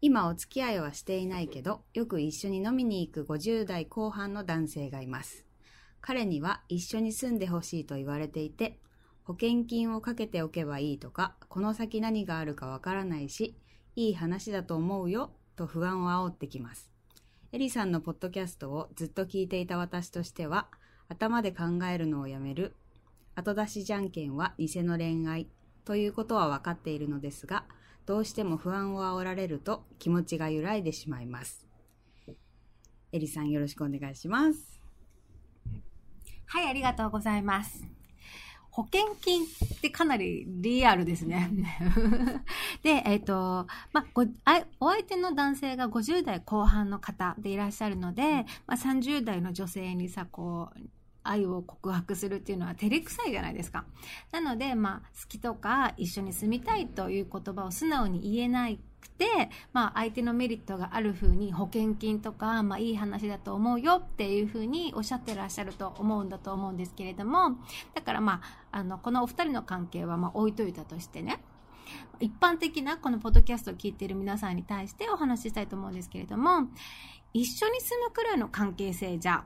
今お付き合いはしていないけど、よく一緒に飲みに行く50代後半の男性がいます。彼には一緒に住んでほしいと言われていて、保険金をかけておけばいいとか、この先何があるかわからないし、いい話だと思うよ、と不安を煽ってきます。エリさんのポッドキャストをずっと聞いていた私としては、頭で考えるのをやめる、後出しじゃんけんは偽の恋愛、ということは分かっているのですが、どうしても不安を煽られると気持ちが揺らいでしまいます。エリさんよろしくお願いします。はい、ありがとうございます。保険金ってかなりリアルですね。で、えっ、と、まあ、ごあお相手の男性が50代後半の方でいらっしゃるので、まあ、30代の女性にさ、こう、愛を告白するっていうのは照れくさいじゃないですか。なので、まあ、好きとか一緒に住みたいという言葉を素直に言えなくて、まあ、相手のメリットがある風に保険金とか、まあ、いい話だと思うよっていう風におっしゃってらっしゃると思うんだと思うんですけれども、だからまあ、あの、このお二人の関係はまあ置いといたとしてね、一般的なこのポッドキャストを聞いている皆さんに対してお話ししたいと思うんですけれども、一緒に住むくらいの関係性じゃ、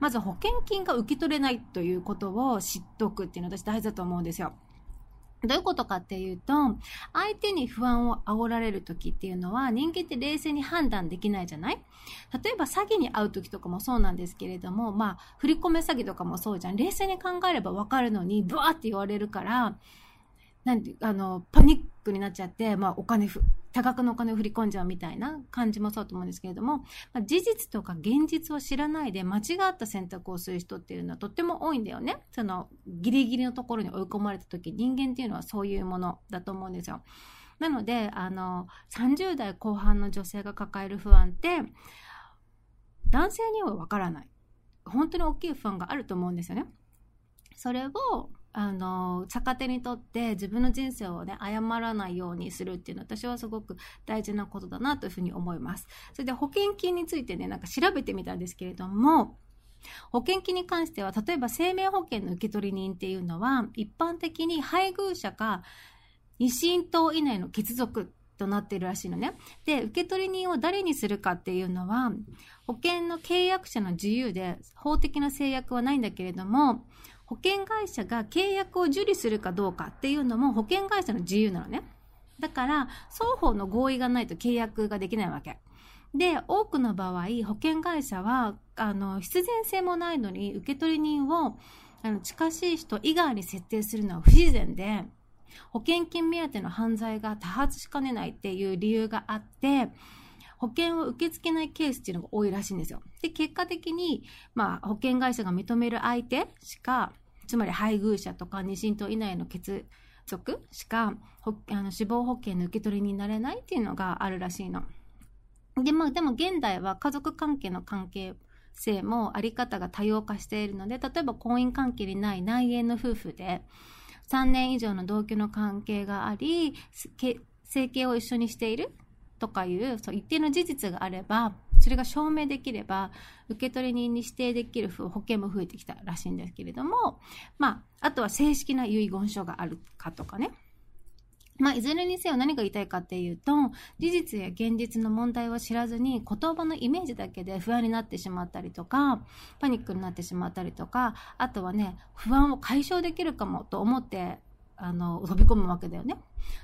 まず保険金が受け取れないということを知っとくっていうのは私大事だと思うんですよ。どういうことかっていうと、相手に不安を煽られる時っていうのは人間って冷静に判断できないじゃない？例えば詐欺に遭う時とかもそうなんですけれども、まあ、振り込め詐欺とかもそうじゃん。冷静に考えればわかるのに、ブワーって言われるから、なんて、あの、パニックになっちゃって、まあ、お金ふ、多額のお金を振り込んじゃうみたいな感じもそうと思うんですけれども、まあ、事実とか現実を知らないで間違った選択をする人っていうのはとっても多いんだよね。その、ギリギリのところに追い込まれた時、人間っていうのはそういうものだと思うんですよ。なので、あの、30代後半の女性が抱える不安って、男性にはわからない。本当に大きい不安があると思うんですよね。それを、あの、逆手にとって自分の人生をね、誤らないようにするっていうのは私はすごく大事なことだなというふうに思います。それで保険金についてね、なんか調べてみたんですけれども、保険金に関しては、例えば生命保険の受取人っていうのは、一般的に配偶者か二親等以内の血族となっているらしいのね。で、受取人を誰にするかっていうのは、保険の契約者の自由で法的な制約はないんだけれども、保険会社が契約を受理するかどうかっていうのも保険会社の自由なのね。だから、双方の合意がないと契約ができないわけ。で、多くの場合、保険会社は、あの、必然性もないのに、受取人を、あの、近しい人以外に設定するのは不自然で、保険金目当ての犯罪が多発しかねないっていう理由があって、保険を受け付けないケースっていうのが多いらしいんですよ。で、結果的に、まあ、保険会社が認める相手しか、つまり配偶者とか二親等以内の血族しか、あの死亡保険の受け取りになれないっていうのがあるらしいの。で、まあ、でも現代は家族関係の関係性もあり方が多様化しているので、例えば婚姻関係にない内縁の夫婦で、3年以上の同居の関係があり、生計を一緒にしているとかいう、そう一定の事実があれば、それが証明できれば、受取人に指定できる保険も増えてきたらしいんですけれども、まあ、あとは正式な遺言書があるかとかね。まあ、いずれにせよ何が言いたいかっていうと、事実や現実の問題を知らずに言葉のイメージだけで不安になってしまったりとか、パニックになってしまったりとか、あとはね、不安を解消できるかもと思って、あの、飛び込むわけだよね。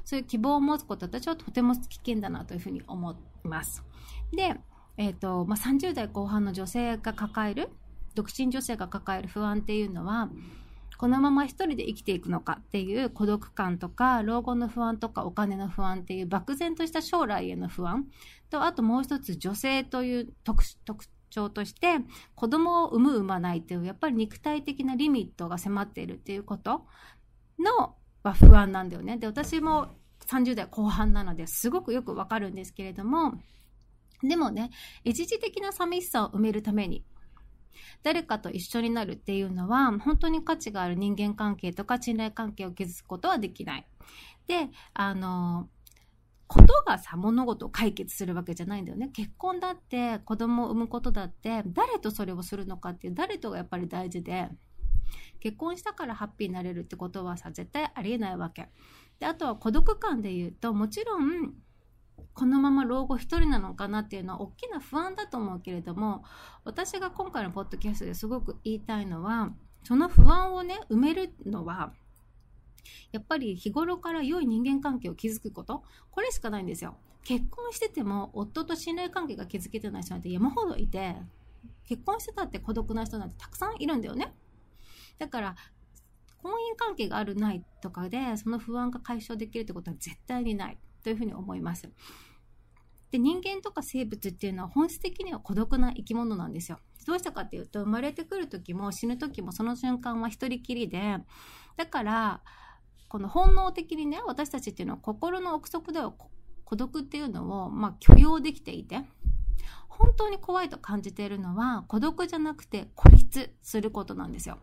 そういう希望を持つこと私はとても危険だなというふうに思います。で、えっ、と、まあ、30代後半の女性が抱える、独身女性が抱える不安っていうのは、このまま一人で生きていくのかっていう孤独感とか、老後の不安とかお金の不安っていう漠然とした将来への不安と、あともう一つ女性という特特徴として、子供を産む産まないっていう、やっぱり肉体的なリミットが迫っているっていうことの、は不安なんだよね。で、私も30代後半なのですごくよくわかるんですけれども、でもね、一時的な寂しさを埋めるために、誰かと一緒になるっていうのは、本当に価値がある人間関係とか信頼関係を築くことはできない。で、あの、ことがさ、物事を解決するわけじゃないんだよね。結婚だって、子供を産むことだって、誰とそれをするのかっていう、誰とがやっぱり大事で、結婚したからハッピーになれるってことはさ、絶対ありえないわけ。で、あとは孤独感で言うと、もちろん、このまま老後一人なのかなっていうのは大きな不安だと思うけれども、私が今回のポッドキャストですごく言いたいのは、その不安をね、埋めるのは、やっぱり日頃から良い人間関係を築くこと、これしかないんですよ。結婚してても夫と信頼関係が築けてない人なんて山ほどいて、結婚してたって孤独な人なんてたくさんいるんだよね。だから、婚姻関係があるないとかで、その不安が解消できるってことは絶対にないというふうに思います。で、人間とか生物っていうのは本質的には孤独な生き物なんですよ。どうしたかっていうと、生まれてくる時も死ぬ時もその瞬間は一人きりで、だから、この本能的にね、私たちっていうのは心の奥底では孤独っていうのを、まあ、許容できていて、本当に怖いと感じているのは孤独じゃなくて孤立することなんですよ。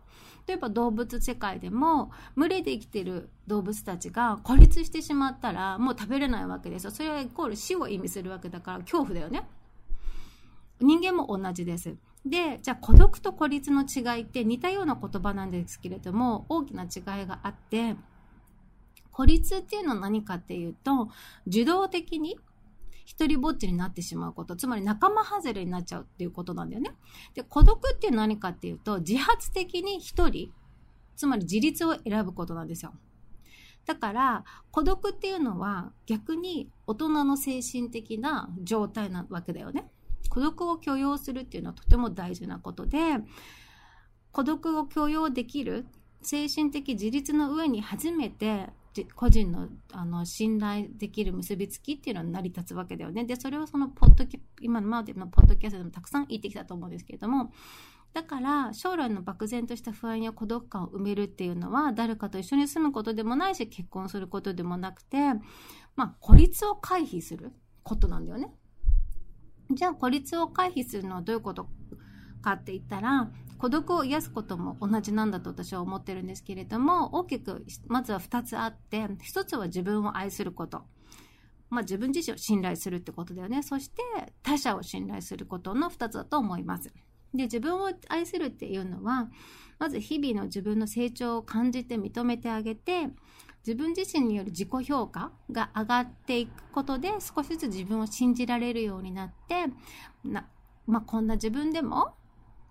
例えば動物世界でも群れで生きている動物たちが孤立してしまったらもう食べれないわけですよ。それはイコール死を意味するわけだから恐怖だよね。人間も同じです。で、じゃあ孤独と孤立の違いって似たような言葉なんですけれども大きな違いがあって孤立っていうのは何かっていうと受動的に一人ぼっちになってしまうこと、つまり仲間外れになっちゃうっていうことなんだよね。で、孤独っていう何かっていうと、自発的に一人、つまり自立を選ぶことなんですよ。だから、孤独っていうのは逆に大人の精神的な状態なわけだよね。孤独を許容するっていうのはとても大事なことで、孤独を許容できる精神的自立の上に初めて個人のあの信頼できる結びつきっていうのは成り立つわけだよね。で、それをそのポッドキャ今までのポッドキャストでもたくさん言ってきたと思うんですけれども、だから将来の漠然とした不安や孤独感を埋めるっていうのは誰かと一緒に住むことでもないし結婚することでもなくて、まあ孤立を回避することなんだよね。じゃあ孤立を回避するのはどういうことかって言ったら、孤独を癒すことも同じなんだと私は思ってるんですけれども、大きくまずは2つあって、1つは自分を愛すること。まあ自分自身を信頼するってことだよね。そして他者を信頼することの2つだと思います。で、自分を愛するっていうのは、まず日々の自分の成長を感じて認めてあげて、自分自身による自己評価が上がっていくことで少しずつ自分を信じられるようになって、なまあこんな自分でも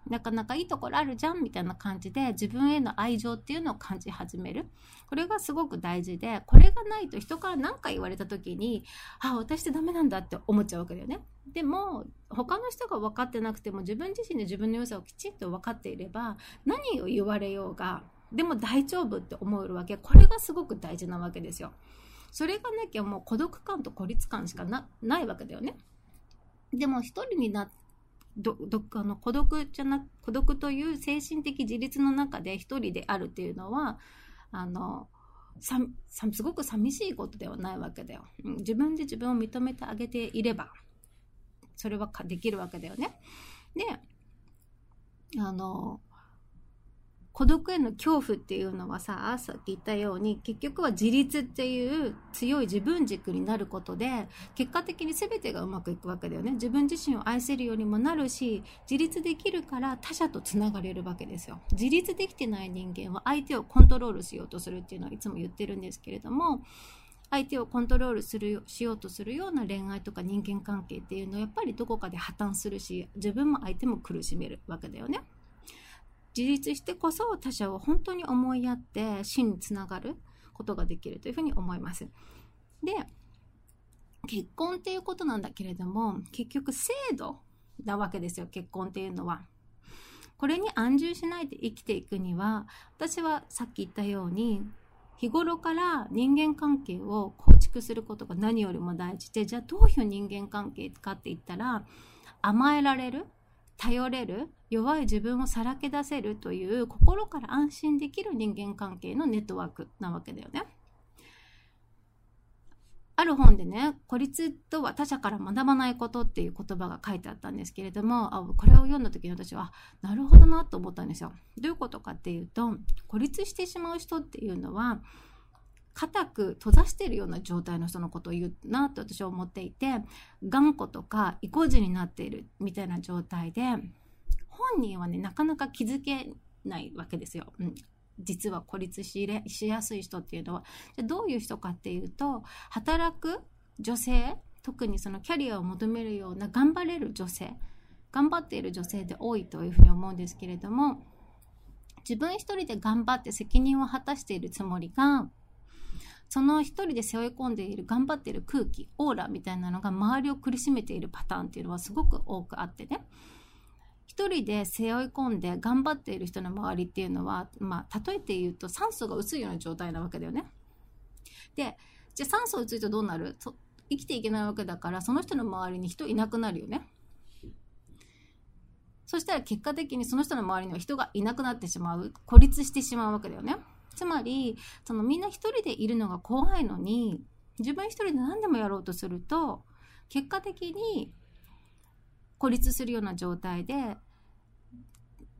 なかなかいいところあるじゃんみたいな感じで自分への愛情っていうのを感じ始める。これがすごく大事で、これがないと人から何か言われた時に、あ、私ってダメなんだって思っちゃうわけだよね。でも、他の人が分かってなくても自分自身で自分の良さをきちんと分かっていれば、何を言われようが、でも大丈夫って思えるわけ。これがすごく大事なわけですよ。それがなきゃもう孤独感と孤立感しかなないわけだよね。でも一人になっどどあの孤独じゃな孤独という精神的自立の中で一人であるっていうのはあのささすごく寂しいことではないわけだよ、自分で自分を認めてあげていればそれはかできるわけだよね。であの孤独への恐怖っていうのはささっき言ったように結局は自立っていう強い自分軸になることで結果的に全てがうまくいくわけだよね。自分自身を愛せるようにもなるし自立できるから他者とつながれるわけですよ。自立できてない人間は相手をコントロールしようとするっていうのはいつも言ってるんですけれども相手をコントロールするしようとするような恋愛とか人間関係っていうのはやっぱりどこかで破綻するし自分も相手も苦しめるわけだよね。自立してこそ他者を本当に思いやって真につながることができるというふうに思います。で結婚っていうことなんだけれども結局制度なわけですよ、結婚っていうのは。これに安住しないで生きていくには、私はさっき言ったように、日頃から人間関係を構築することが何よりも大事で、じゃあどういう人間関係かって言ったら、甘えられる、頼れる、弱い自分をさらけ出せるという心から安心できる人間関係のネットワークなわけだよね。ある本でね、孤立とは他者から学ばないことっていう言葉が書いてあったんですけれども、あこれを読んだ時に私は、なるほどなと思ったんですよ。どういうことかっていうと、孤立してしまう人っていうのは、固く閉ざしているような状態の人のことを言うなと私は思っていて、頑固とか意固地になっているみたいな状態で、本人はね、なかなか気づけないわけですよ。うん、実は孤立ししやすい人っていうのはじゃどういう人かっていうと働く女性特にそのキャリアを求めるような頑張れる女性頑張っている女性で多いというふうに思うんですけれども自分一人で頑張って責任を果たしているつもりがその一人で背負い込んでいる頑張ってる空気オーラみたいなのが周りを苦しめているパターンっていうのはすごく多くあってね一人で背負い込んで頑張っている人の周りっていうのは、まあ、例えて言うと酸素が薄いような状態なわけだよね。で、じゃあ酸素薄いとどうなる？生きていけないわけだから、その人の周りに人いなくなるよね。そしたら結果的にその人の周りには人がいなくなってしまう。孤立してしまうわけだよね。つまり、そのみんな一人でいるのが怖いのに、自分一人で何でもやろうとすると、結果的に孤立するような状態で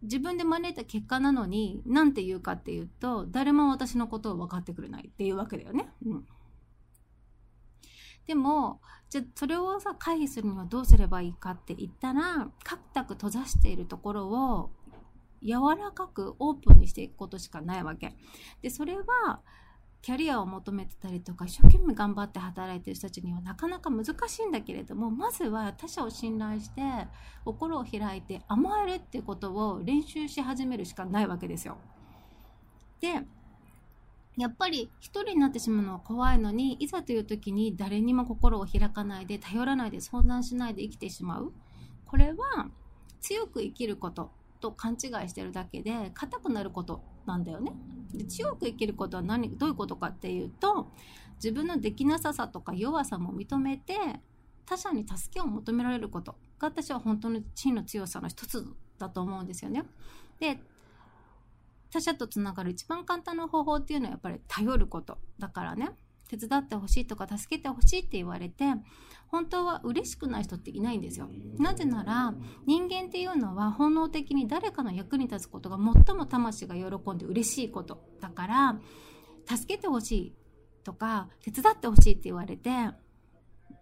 自分で招いた結果なのに何て言うかっていうと誰も私のことを分かってくれないっていうわけだよね。うん、でもじゃあそれをさ回避するにはどうすればいいかって言ったら固く閉ざしているところを柔らかくオープンにしていくことしかないわけ。でそれはキャリアを求めてたりとか一生懸命頑張って働いてる人たちにはなかなか難しいんだけれどもまずは他者を信頼して心を開いて甘えるっていうことを練習し始めるしかないわけですよ。でやっぱり一人になってしまうのは怖いのにいざという時に誰にも心を開かないで頼らないで相談しないで生きてしまうこれは強く生きることと勘違いしてるだけで硬くなることなんだよね。で強く生きることは何どういうことかっていうと自分のできなささとか弱さも認めて他者に助けを求められることが私は本当の真の強さの一つだと思うんですよね。で他者とつながる一番簡単な方法っていうのはやっぱり頼ることだからね手伝ってほしいとか助けてほしいって言われて本当は嬉しくない人っていないんですよ。なぜなら人間っていうのは本能的に誰かの役に立つことが最も魂が喜んで嬉しいことだから助けてほしいとか手伝ってほしいって言われて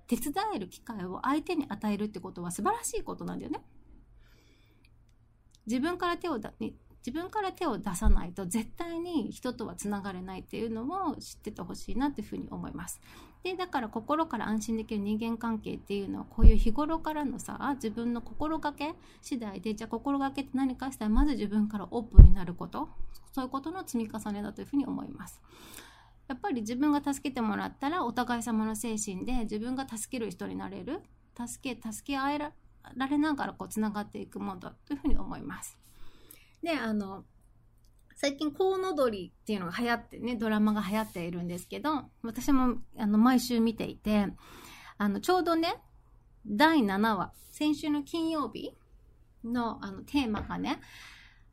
手伝える機会を相手に与えるってことは素晴らしいことなんだよね。自分から手をだ自分から手を出さないと絶対に人とはつながれないっていうのを知っててほしいなっていうふうに思います。でだから心から安心できる人間関係っていうのはこういう日頃からのさ自分の心がけ次第でじゃあ心がけって何かしたらまず自分からオープンになることそういうことの積み重ねだというふうに思います。やっぱり自分が助けてもらったらお互い様の精神で自分が助ける人になれる助け助け合えられながらこうつながっていくものだというふうに思います。で、あの、最近、コウノドリっていうのが流行ってね、ドラマが流行っているんですけど、私もあの毎週見ていて、あの、ちょうどね、第7話、先週の金曜日のあのテーマがね、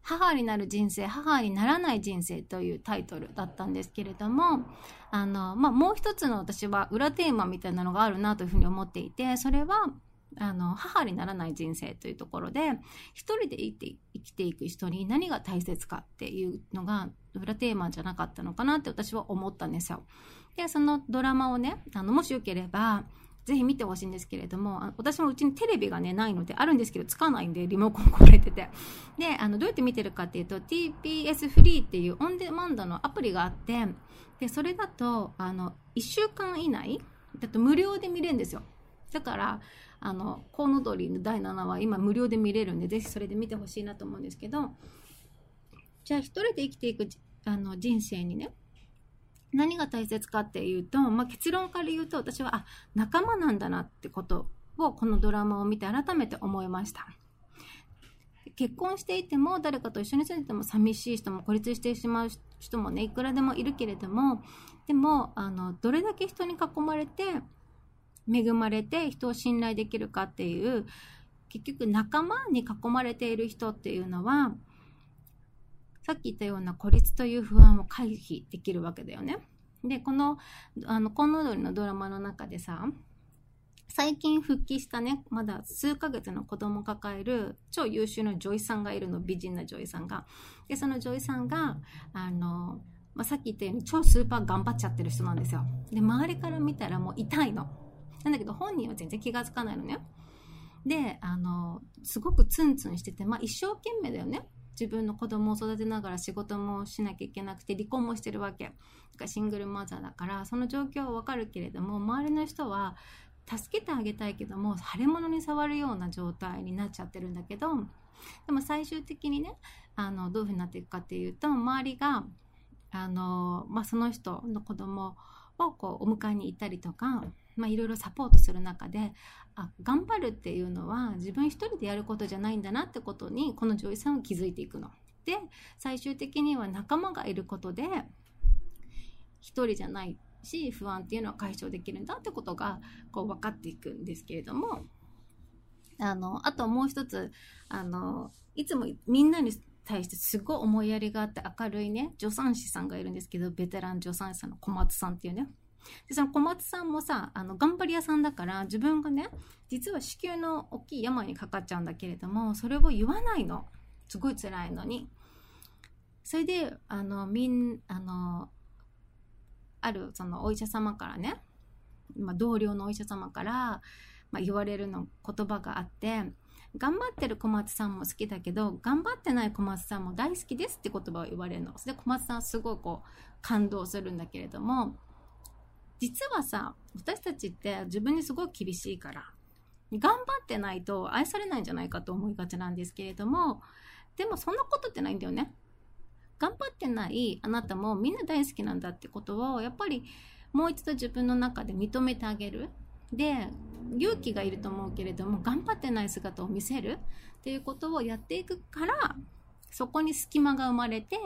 母になる人生、母にならない人生というタイトルだったんですけれども、あの、まあ、もう一つの私は裏テーマみたいなのがあるなというふうに思っていて、それは、あの、母にならない人生というところで、一人で生きて生きていく人に何が大切かっていうのが、裏テーマじゃなかったのかなって私は思ったんですよ。で、そのドラマをね、あの、もしよければ、ぜひ見てほしいんですけれども、私もうちにテレビがね、ないので、あるんですけど、つかないんで、リモコン壊れてて。で、あの、どうやって見てるかっていうと、TPS フリーっていうオンデマンドのアプリがあって、で、それだと、あの、1週間以内だと無料で見れるんですよ。だから、あの、コウノドリの第7話、今無料で見れるんで、ぜひそれで見てほしいなと思うんですけど、じゃあ一人で生きていくあの人生にね、何が大切かっていうと、まあ、結論から言うと私は、あ、仲間なんだなってことをこのドラマを見て改めて思いました。結婚していても誰かと一緒に住んでても寂しい人も孤立してしまう人もねいくらでもいるけれどもでもあのどれだけ人に囲まれて恵まれて人を信頼できるかっていう結局仲間に囲まれている人っていうのはさっき言ったような孤立という不安を回避できるわけだよね。でこのあのコンノドリのドラマの中でさ最近復帰したね、まだ数ヶ月の子供を抱える超優秀な女医さんがいるの、美人な女医さんが。で、その女医さんが、あの、まあ、さっき言ったように超スーパー頑張っちゃってる人なんですよ。で、周りから見たらもう痛いの。なんだけど本人は全然気がつかないのね。で、あの、すごくツンツンしてて、まあ一生懸命だよね。自分の子供を育てながら仕事もしなきゃいけなくて離婚もしてるわけだから。シングルマザーだから、その状況はわかるけれども、周りの人は助けてあげたいけども腫れ物に触るような状態になっちゃってるんだけどでも最終的にねあのどういうふうになっていくかっていうと周りがあの、まあ、その人の子供をこうお迎えに行ったりとか、まあ、いろいろサポートする中であ頑張るっていうのは自分一人でやることじゃないんだなってことにこの女医さんは気づいていくの。で最終的には仲間がいることで一人じゃないし不安っていうのは解消できるんだってことがこう分かっていくんですけれどもあのあともう一つあのいつもみんなに対してすごい思いやりがあって明るいね助産師さんがいるんですけどベテラン助産師さんの小松さんっていうねでその小松さんもさあの頑張り屋さんだから自分がね実は子宮の大きい病にかかっちゃうんだけれどもそれを言わないの。すごい辛いのに。それであのみんあのあるそのお医者様からね、まあ、同僚のお医者様から、まあ、言われるの言葉があって頑張ってる小松さんも好きだけど頑張ってない小松さんも大好きですって言葉を言われるの。で小松さんすごいこう感動するんだけれども実はさ私たちって自分にすごい厳しいから頑張ってないと愛されないんじゃないかと思いがちなんですけれどもでもそんなことってないんだよね。頑張ってないあなたもみんな大好きなんだってことをやっぱりもう一度自分の中で認めてあげる。で勇気がいると思うけれども頑張ってない姿を見せる。っていうことをやっていくからそこに隙間が生まれて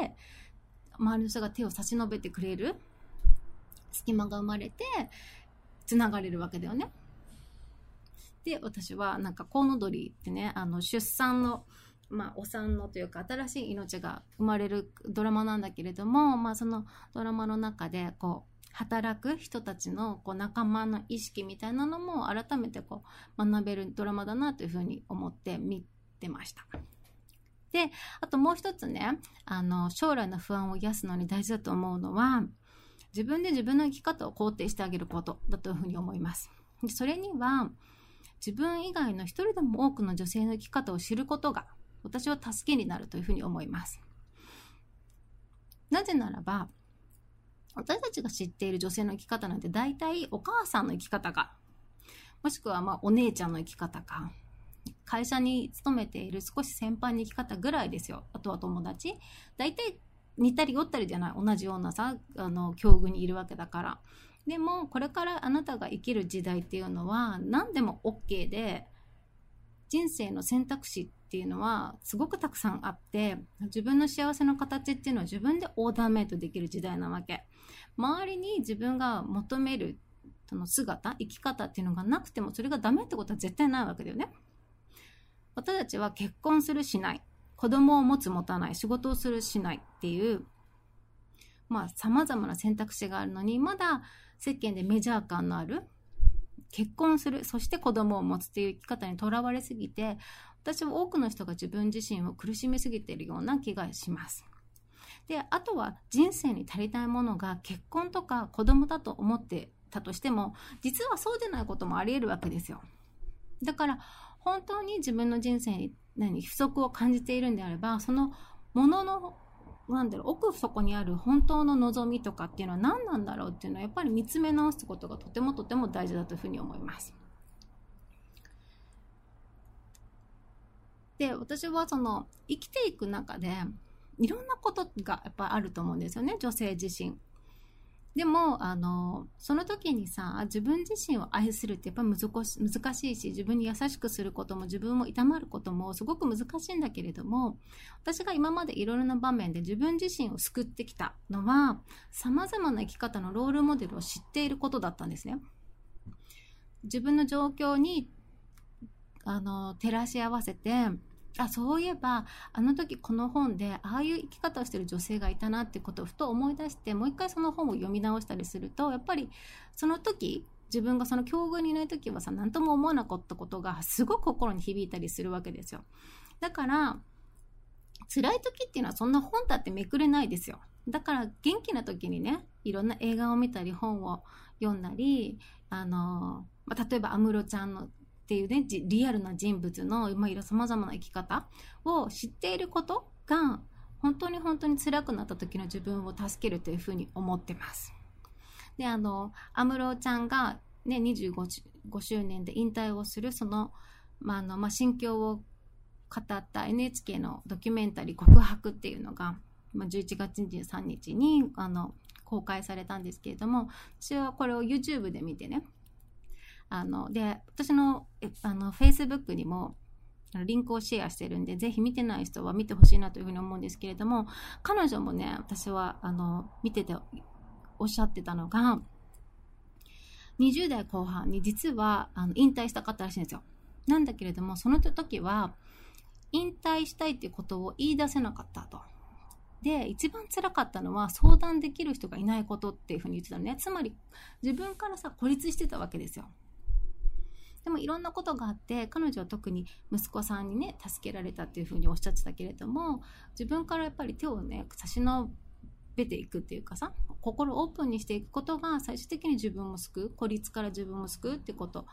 周りの人が手を差し伸べてくれる。隙間が生まれてつながれるわけだよね。で私はなんかコウノドリってねあの出産のまあ、お産のというか新しい命が生まれるドラマなんだけれども、まあ、そのドラマの中でこう働く人たちのこう仲間の意識みたいなのも改めてこう学べるドラマだなというふうに思って見てました。で、あともう一つね、あの、将来の不安を癒すのに大事だと思うのは、自分で自分の生き方を肯定してあげることだというふうに思います。それには、自分以外の一人でも多くの女性の生き方を知ることが私は助けになるというふうに思います。なぜならば、私たちが知っている女性の生き方なんて大体お母さんの生き方か、もしくはまあお姉ちゃんの生き方か、会社に勤めている少し先輩の生き方ぐらいですよ。あとは友達。大体似たり寄ったりじゃない。同じようなさ、あの、境遇にいるわけだから。でも、これからあなたが生きる時代っていうのは何でも OK で、人生の選択肢っていうのはすごくたくさんあって自分の幸せの形っていうのは自分でオーダーメイドできる時代なわけ周りに自分が求めるその姿生き方っていうのがなくてもそれがダメってことは絶対ないわけだよね私たちは結婚するしない子供を持つ持たない仕事をするしないっていうまあ様々な選択肢があるのにまだ世間でメジャー感のある結婚するそして子供を持つっていう生き方にとらわれすぎて私は多くの人が自分自身を苦しみすぎているような気がします。で、あとは人生に足りないものが結婚とか子供だと思ってたとしても、実はそうでないこともあり得るわけですよ。だから、本当に自分の人生に何不足を感じているんであれば、そのもののなんだろう奥底にある本当の望みとかっていうのは何なんだろうっていうのはやっぱり見つめ直すことがとてもとても大事だというふうに思います。で、私はその生きていく中で、いろんなことがやっぱあると思うんですよね、女性自身。でも、あの、その時にさ、自分自身を愛するってやっぱ難し難しいし、自分に優しくすることも自分を痛まることもすごく難しいんだけれども、私が今までいろいろな場面で自分自身を救ってきたのは、様々な生き方のロールモデルを知っていることだったんですね。自分の状況に、あの、照らし合わせて、あそういえばあの時この本でああいう生き方をしてる女性がいたなってことをふと思い出してもう一回その本を読み直したりするとやっぱりその時自分がその境遇にいない時はさ何とも思わなかったことがすごく心に響いたりするわけですよ。だから辛い時っていうのはそんな本だってめくれないですよ。だから元気な時にねいろんな映画を見たり本を読んだりあの、まあ、例えば安室ちゃんのっていうね、リアルな人物の、まあ、様々な生き方を知っていることが、本当に本当に辛くなった時の自分を助けるというふうに思ってます。で、あの、安室ちゃんがね、25 5周年で引退をする、その、まあ、あの、まあ、心境を語った NHK のドキュメンタリー告白っていうのが、まあ、11月23日に、あの、公開されたんですけれども、私はこれを YouTube で見てね、あの、で、私の、あの、Facebook にも、リンクをシェアしてるんで、ぜひ見てない人は見てほしいなというふうに思うんですけれども、彼女もね、私は、あの、見てておっしゃってたのが、20代後半に実は、あの、引退した方らしいんですよ。なんだけれども、その時は、引退したいっていうことを言い出せなかったと。で、一番辛かったのは相談できる人がいないことっていうふうに言ってたのね。つまり、自分からさ、孤立してたわけですよ。でもいろんなことがあって彼女は特に息子さんにね助けられたっていうふうにおっしゃってたけれども自分からやっぱり手をね差し伸べていくっていうかさ心をオープンにしていくことが最終的に自分を救う孤立から自分を救うってこと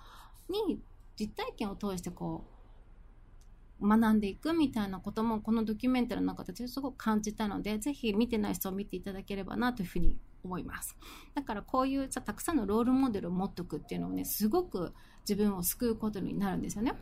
に実体験を通してこう学んでいくみたいなこともこのドキュメンタリーの中ですごく感じたのでぜひ見てない人を見ていただければなというふうに思います。だからこういう、たくさんのロールモデルを持っとくっていうのをね、すごく自分を救うことになるんですよね。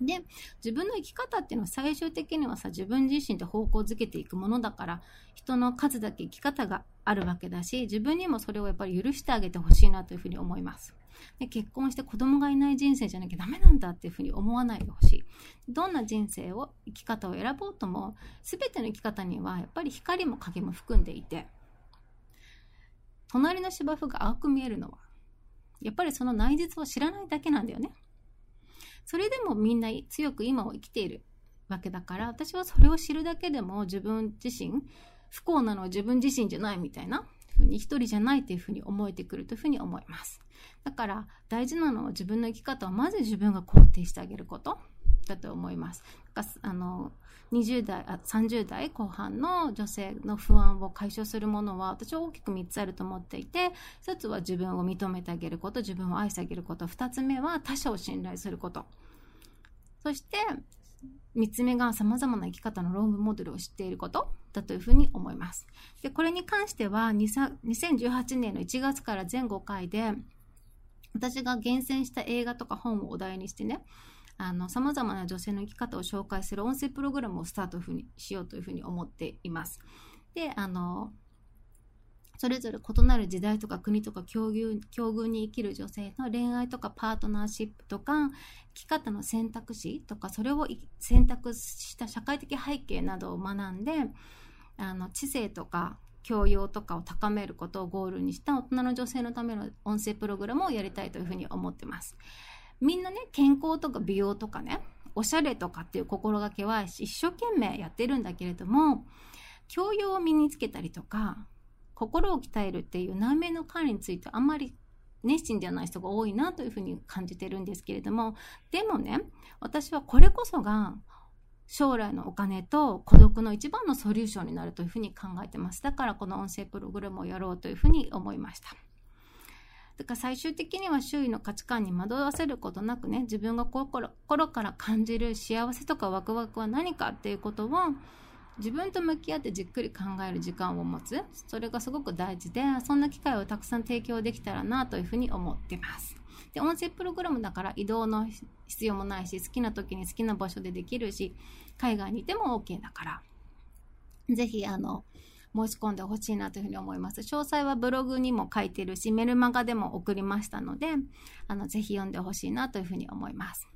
で、自分の生き方っていうのは最終的にはさ、自分自身で方向づけていくものだから、人の数だけ生き方があるわけだし、自分にもそれをやっぱり許してあげてほしいなというふうに思います。で結婚して子供がいない人生じゃなきゃダメなんだっていうふうに思わないでほしい。どんな人生を、生き方を選ぼうとも、全ての生き方にはやっぱり光も影も含んでいて、隣の芝生が青く見えるのは、やっぱりその内実を知らないだけなんだよね。それでもみんな強く今を生きているわけだから、私はそれを知るだけでも自分自身、不幸なのは自分自身じゃないみたいなふうに一人じゃないというふうに思えてくるというふうに思います。だから大事なのは自分の生き方をまず自分が肯定してあげること。だと思います。あの20代あ30代後半の女性の不安を解消するものは私は大きく3つあると思っていて1つは自分を認めてあげること自分を愛してあげること2つ目は他者を信頼することそして3つ目が様々な生き方のロングモデルを知っていることだというふうに思います。で、これに関しては2018年の1月から全5回で私が厳選した映画とか本をお題にしてね、あの、様々な女性の生き方を紹介する音声プログラムをスタートふうにしようというふうに思っています。で、あの、それぞれ異なる時代とか国とか境遇境遇に生きる女性の恋愛とかパートナーシップとか生き方の選択肢とかそれを選択した社会的背景などを学んであの知性とか教養とかを高めることをゴールにした大人の女性のための音声プログラムをやりたいというふうに思ってます。みんなね、健康とか美容とかね、おしゃれとかっていう心がけは一生懸命やってるんだけれども、教養を身につけたりとか、心を鍛えるっていう内面の管理についてあんまり熱心じゃない人が多いなというふうに感じてるんですけれども、でもね、私はこれこそが将来のお金と孤独の一番のソリューションになるというふうに考えてます。だからこの音声プログラムをやろうというふうに思いました。だから最終的には周囲の価値観に惑わせることなくね、自分が心から感じる幸せとかワクワクは何かっていうことを自分と向き合ってじっくり考える時間を持つ。それがすごく大事で、そんな機会をたくさん提供できたらなというふうに思ってます。で、音声プログラムだから移動の必要もないし、好きな時に好きな場所でできるし、海外にいても OK だから。ぜひ、あの、申し込んでほしいなというふうに思います。詳細はブログにも書いてるし、メルマガでも送りましたので、あの、ぜひ読んでほしいなというふうに思います。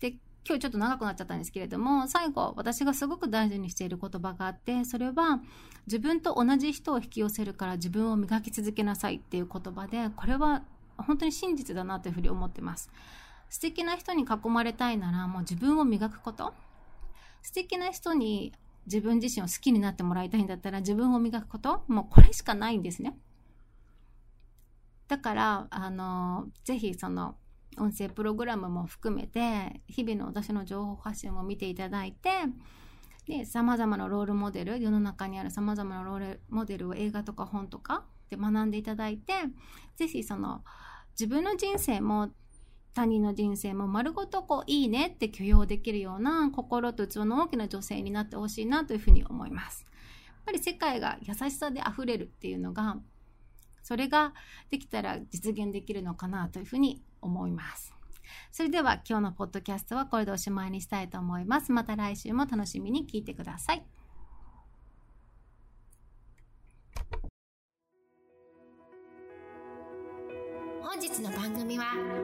で、今日ちょっと長くなっちゃったんですけれども、最後、私がすごく大事にしている言葉があって、それは、自分と同じ人を引き寄せるから自分を磨き続けなさいっていう言葉で、これは本当に真実だなというふうに思ってます。素敵な人に囲まれたいなら、もう自分を磨くこと。素敵な人に自分自身を好きになってもらいたいんだったら自分を磨くこと。もうこれしかないんですね。だから、あの、ぜひその、音声プログラムも含めて、日々の私の情報発信を見ていただいて、で、様々なロールモデル、世の中にある様々なロールモデルを映画とか本とかで学んでいただいて、ぜひその、自分の人生も他人の人生も丸ごとこういいねって許容できるような心と器の大きな女性になってほしいなというふうに思います。やっぱり世界が優しさで溢れるっていうのがそれができたら実現できるのかなというふうに思います。それでは今日のポッドキャストはこれでおしまいにしたいと思います。また来週も楽しみに聞いてください。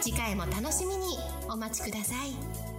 次回も楽しみにお待ちください。